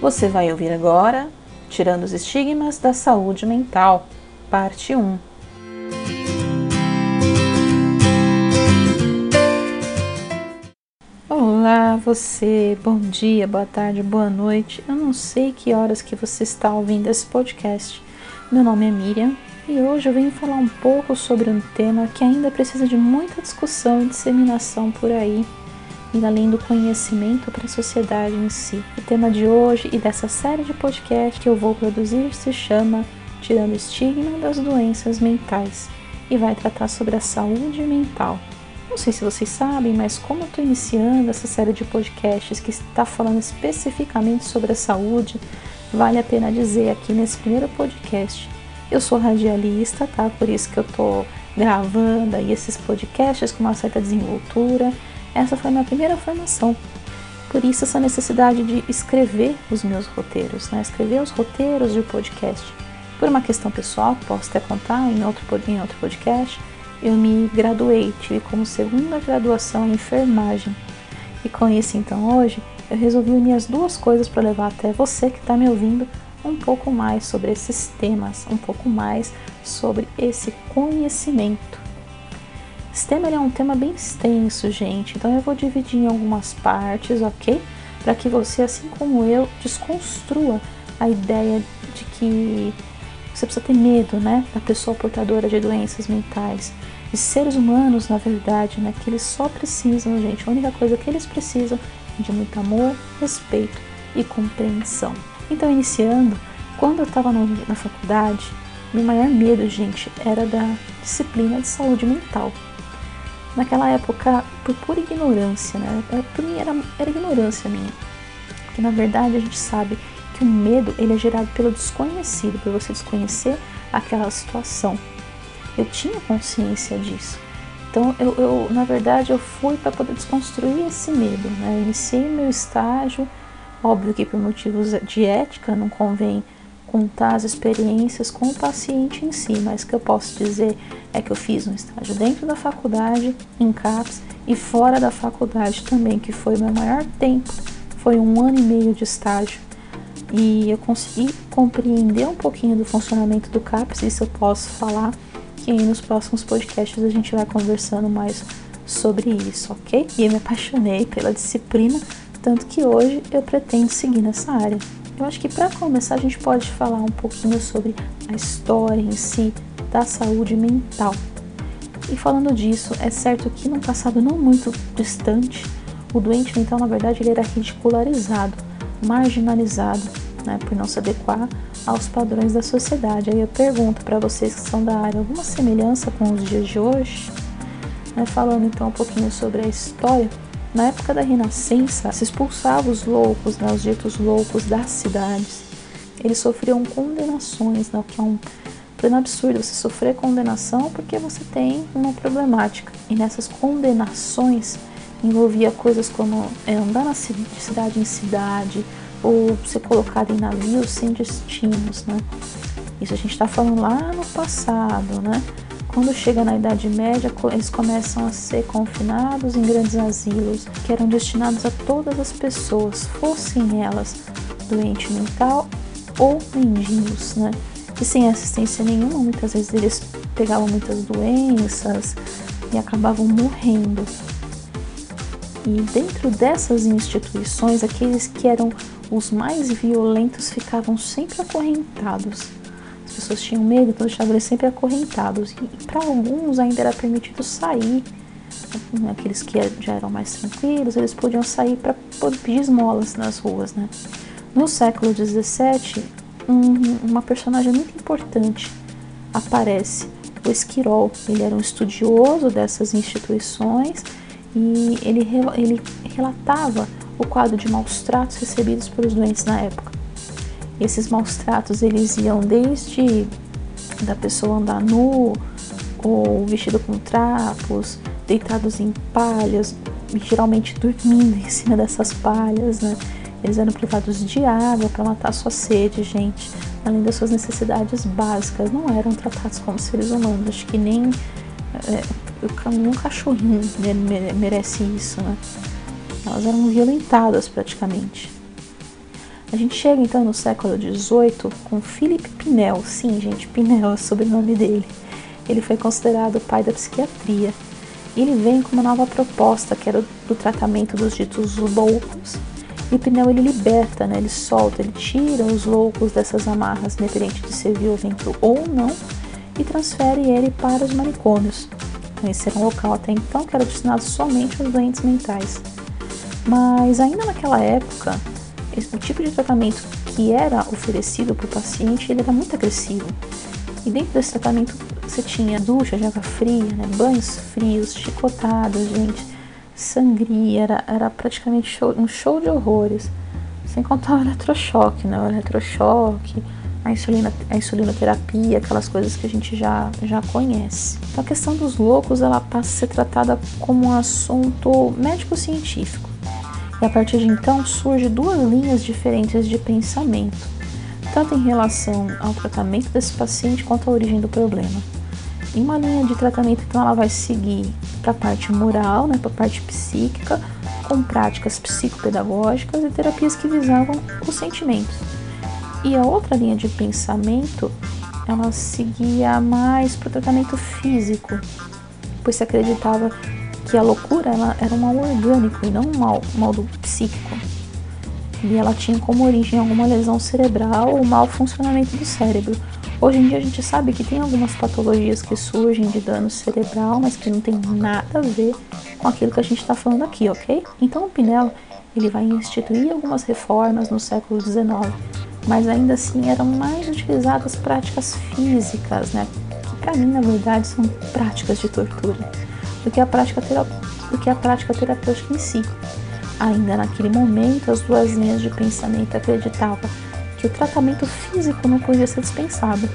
Você vai ouvir agora Tirando os Estigmas da Saúde Mental, Parte 1. Olá, você, bom dia, boa tarde, boa noite. Eu não sei que horas que você está ouvindo esse podcast. Meu nome é Miriam e hoje eu venho falar um pouco sobre um tema que ainda precisa de muita discussão e disseminação por aí e além do conhecimento para a sociedade em si. O tema de hoje e dessa série de podcast que eu vou produzir se chama Tirando o Estigma das Doenças Mentais e vai tratar sobre a saúde mental. Não sei se vocês sabem, mas como eu estou iniciando essa série de podcasts que está falando especificamente sobre a saúde, vale a pena dizer aqui nesse primeiro podcast. Eu sou radialista, tá? Por isso que eu estou gravando aí esses podcasts com uma certa desenvoltura essa foi a minha primeira formação. Por isso essa necessidade de escrever os meus roteiros, né? escrever os roteiros de podcast. Por uma questão pessoal, posso até contar em outro, em outro podcast, eu me graduei, tive como segunda graduação em enfermagem. E com isso, então, hoje, eu resolvi unir as duas coisas para levar até você que está me ouvindo um pouco mais sobre esses temas, um pouco mais sobre esse conhecimento. Esse tema é um tema bem extenso, gente, então eu vou dividir em algumas partes, ok? Para que você, assim como eu, desconstrua a ideia de que você precisa ter medo, né, da pessoa portadora de doenças mentais. De seres humanos, na verdade, né, que eles só precisam, gente, a única coisa que eles precisam é de muito amor, respeito e compreensão. Então, iniciando, quando eu estava na faculdade, meu maior medo, gente, era da disciplina de saúde mental naquela época por pura ignorância, né? Por mim era, era ignorância minha. Porque na verdade a gente sabe que o medo ele é gerado pelo desconhecido, por você desconhecer aquela situação. Eu tinha consciência disso. Então eu, eu na verdade eu fui para poder desconstruir esse medo, né? Eu iniciei meu estágio, óbvio que por motivos de ética não convém contar as experiências com o paciente em si, mas o que eu posso dizer é que eu fiz um estágio dentro da faculdade, em CAPS, e fora da faculdade também, que foi meu maior tempo, foi um ano e meio de estágio. E eu consegui compreender um pouquinho do funcionamento do CAPS, isso eu posso falar, que nos próximos podcasts a gente vai conversando mais sobre isso, ok? E eu me apaixonei pela disciplina, tanto que hoje eu pretendo seguir nessa área. Eu acho que para começar a gente pode falar um pouquinho sobre a história em si da saúde mental. E falando disso, é certo que no passado não muito distante, o doente mental na verdade ele era ridicularizado, marginalizado, né, por não se adequar aos padrões da sociedade. Aí eu pergunto para vocês que são da área, alguma semelhança com os dias de hoje? Né, falando então um pouquinho sobre a história na época da Renascença, se expulsava os loucos, né, os ditos loucos das cidades. Eles sofriam condenações, né, o que é um pleno absurdo você sofrer condenação porque você tem uma problemática. E nessas condenações envolvia coisas como é, andar na de cidade em cidade ou ser colocado em navios sem destinos, né? Isso a gente está falando lá no passado, né? Quando chega na Idade Média, eles começam a ser confinados em grandes asilos que eram destinados a todas as pessoas, fossem elas doente mental ou mendigos, né? E sem assistência nenhuma, muitas vezes eles pegavam muitas doenças e acabavam morrendo. E dentro dessas instituições, aqueles que eram os mais violentos ficavam sempre acorrentados pessoas tinham medo, então deixavam eles sempre acorrentados. E para alguns ainda era permitido sair, né, aqueles que já eram mais tranquilos, eles podiam sair para pedir esmolas nas ruas. Né? No século XVII, um, uma personagem muito importante aparece, o Esquirol. Ele era um estudioso dessas instituições e ele, ele relatava o quadro de maus tratos recebidos pelos doentes na época. Esses maus tratos eles iam desde da pessoa andar nu ou vestido com trapos, deitados em palhas, geralmente dormindo em cima dessas palhas, né? Eles eram privados de água para matar sua sede, gente. Além das suas necessidades básicas, não eram tratados como seres humanos. Acho que nem é, um cachorrinho merece isso, né? Elas eram violentadas praticamente. A gente chega então no século XVIII com Philippe Pinel. Sim, gente, Pinel é o sobrenome dele. Ele foi considerado o pai da psiquiatria. Ele vem com uma nova proposta, que era do tratamento dos ditos loucos. E Pinel ele liberta, né? ele solta, ele tira os loucos dessas amarras, independente de ser violento ou não, e transfere ele para os manicômios. Esse era um local até então que era destinado somente aos doentes mentais. Mas ainda naquela época, o tipo de tratamento que era oferecido para o paciente ele era muito agressivo. E dentro desse tratamento você tinha ducha de água fria, né, banhos frios, chicotadas, gente, sangria, era, era praticamente show, um show de horrores. Sem contar o eletrochoque, né, o eletrochoque, a, insulina, a insulinoterapia, aquelas coisas que a gente já, já conhece. Então a questão dos loucos ela passa a ser tratada como um assunto médico-científico. E a partir de então surgem duas linhas diferentes de pensamento, tanto em relação ao tratamento desse paciente quanto à origem do problema. Em uma linha de tratamento, então, ela vai seguir para a parte moral, né, para a parte psíquica, com práticas psicopedagógicas e terapias que visavam os sentimentos. E a outra linha de pensamento, ela seguia mais para o tratamento físico, pois se acreditava que a loucura ela era um mal orgânico e não um mal, um mal do psíquico. E ela tinha como origem alguma lesão cerebral ou mau funcionamento do cérebro. Hoje em dia a gente sabe que tem algumas patologias que surgem de dano cerebral, mas que não tem nada a ver com aquilo que a gente está falando aqui, ok? Então o Pinel ele vai instituir algumas reformas no século XIX, mas ainda assim eram mais utilizadas práticas físicas, né? Que para mim na verdade são práticas de tortura do que a prática, do que a prática terapêutica em si. Ainda naquele momento, as duas linhas de pensamento acreditavam que o tratamento físico não podia ser dispensado.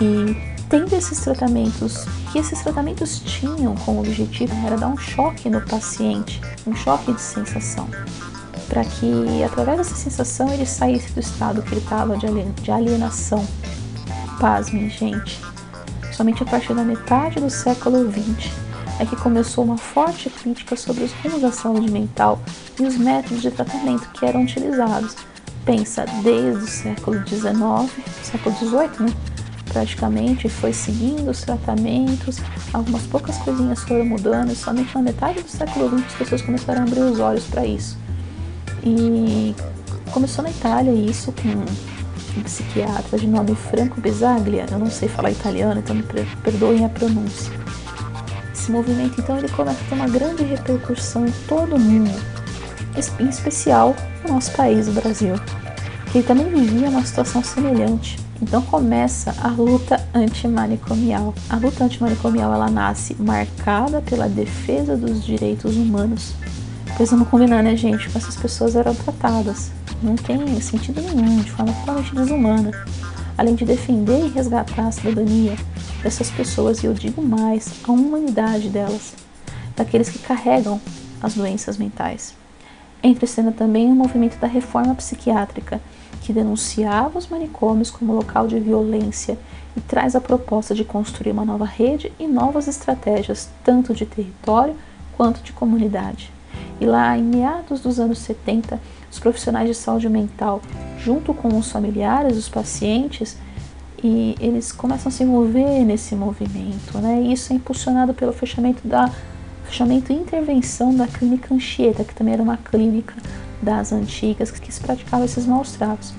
E tendo esses tratamentos, que esses tratamentos tinham como objetivo era dar um choque no paciente, um choque de sensação, para que através dessa sensação ele saísse do estado que ele estava de alienação. Pasmem, gente. Somente a partir da metade do século XX é que começou uma forte crítica sobre os rumos da saúde mental e os métodos de tratamento que eram utilizados. Pensa, desde o século XIX, século XVIII, né? praticamente foi seguindo os tratamentos, algumas poucas coisinhas foram mudando e somente na metade do século XX as pessoas começaram a abrir os olhos para isso. E começou na Itália isso com um psiquiatra de nome Franco Bisaglia, eu não sei falar italiano, então me perdoem a pronúncia esse movimento, então, ele começa a ter uma grande repercussão em todo o mundo, em especial no nosso país, o Brasil, que também vivia uma situação semelhante. Então começa a luta antimanicomial. A luta antimanicomial ela nasce marcada pela defesa dos direitos humanos. Pois vamos combinar, né, gente? Como essas pessoas eram tratadas. Não tem sentido nenhum, de forma totalmente desumana. Além de defender e resgatar a cidadania, dessas pessoas e eu digo mais, a humanidade delas, daqueles que carregam as doenças mentais. Entre cena também o movimento da reforma psiquiátrica, que denunciava os manicômios como local de violência e traz a proposta de construir uma nova rede e novas estratégias, tanto de território quanto de comunidade. E lá, em meados dos anos 70, os profissionais de saúde mental, junto com os familiares dos pacientes, e eles começam a se envolver nesse movimento, né? E isso é impulsionado pelo fechamento da fechamento e intervenção da clínica Anchieta, que também era uma clínica das antigas que se praticava esses maus tratos,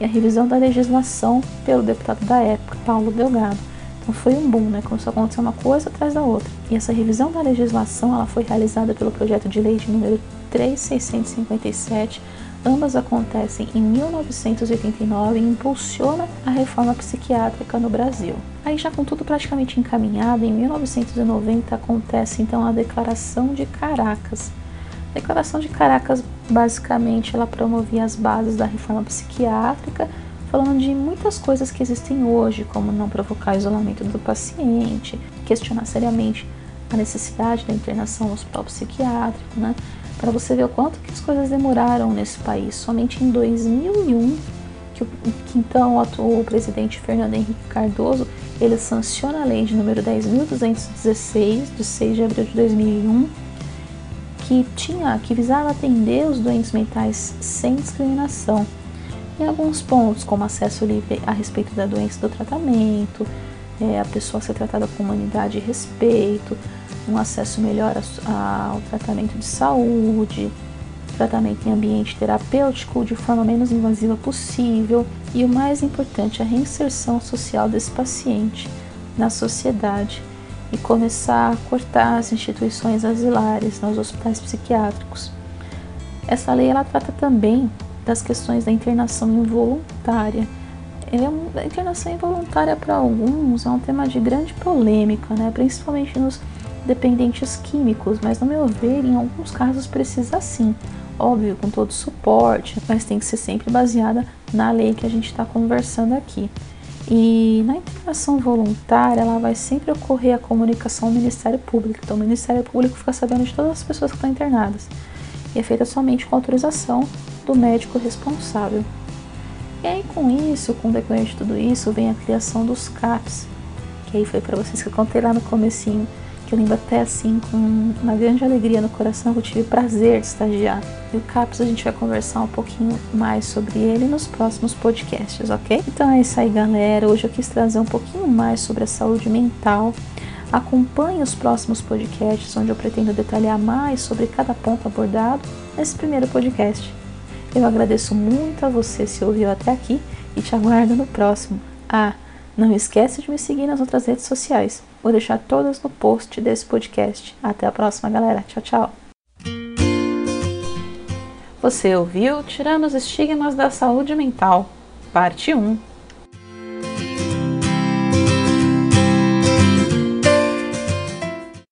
e a revisão da legislação pelo deputado da época, Paulo Delgado. Então foi um boom, né? Começou a acontecer uma coisa atrás da outra. E essa revisão da legislação, ela foi realizada pelo projeto de lei de número 3657 Ambas acontecem em 1989 e impulsiona a reforma psiquiátrica no Brasil. Aí já com tudo praticamente encaminhado, em 1990 acontece então a Declaração de Caracas. A Declaração de Caracas basicamente ela promovia as bases da reforma psiquiátrica, falando de muitas coisas que existem hoje, como não provocar isolamento do paciente, questionar seriamente a necessidade da internação no hospital psiquiátrico, né? Para você ver o quanto que as coisas demoraram nesse país. Somente em 2001 que, que então o presidente Fernando Henrique Cardoso ele sanciona a lei de número 10.216 de 6 de abril de 2001 que tinha que visava atender os doentes mentais sem discriminação. em alguns pontos, como acesso livre a respeito da doença do tratamento, é, a pessoa ser tratada com humanidade e respeito, um acesso melhor ao tratamento de saúde, tratamento em ambiente terapêutico de forma menos invasiva possível e o mais importante, a reinserção social desse paciente na sociedade e começar a cortar as instituições asilares nos hospitais psiquiátricos. Essa lei ela trata também das questões da internação involuntária. É a internação involuntária para alguns é um tema de grande polêmica, né? principalmente nos dependentes químicos, mas no meu ver, em alguns casos precisa sim, óbvio, com todo suporte, mas tem que ser sempre baseada na lei que a gente está conversando aqui. E na internação voluntária, ela vai sempre ocorrer a comunicação ao Ministério Público. Então, o Ministério Público fica sabendo de todas as pessoas que estão internadas. E é feita somente com autorização do médico responsável. E aí, com isso, com o decorrer de tudo isso, vem a criação dos CAPs, que aí foi para vocês que eu contei lá no comecinho que eu lembro até assim com uma grande alegria no coração que eu tive prazer de estagiar. E o CAPS a gente vai conversar um pouquinho mais sobre ele nos próximos podcasts, ok? Então é isso aí, galera. Hoje eu quis trazer um pouquinho mais sobre a saúde mental. Acompanhe os próximos podcasts, onde eu pretendo detalhar mais sobre cada ponto abordado nesse primeiro podcast. Eu agradeço muito a você se ouviu até aqui e te aguardo no próximo. Ah, não esquece de me seguir nas outras redes sociais. Vou deixar todas no post desse podcast. Até a próxima, galera. Tchau, tchau. Você ouviu Tirando os Estigmas da Saúde Mental, parte 1.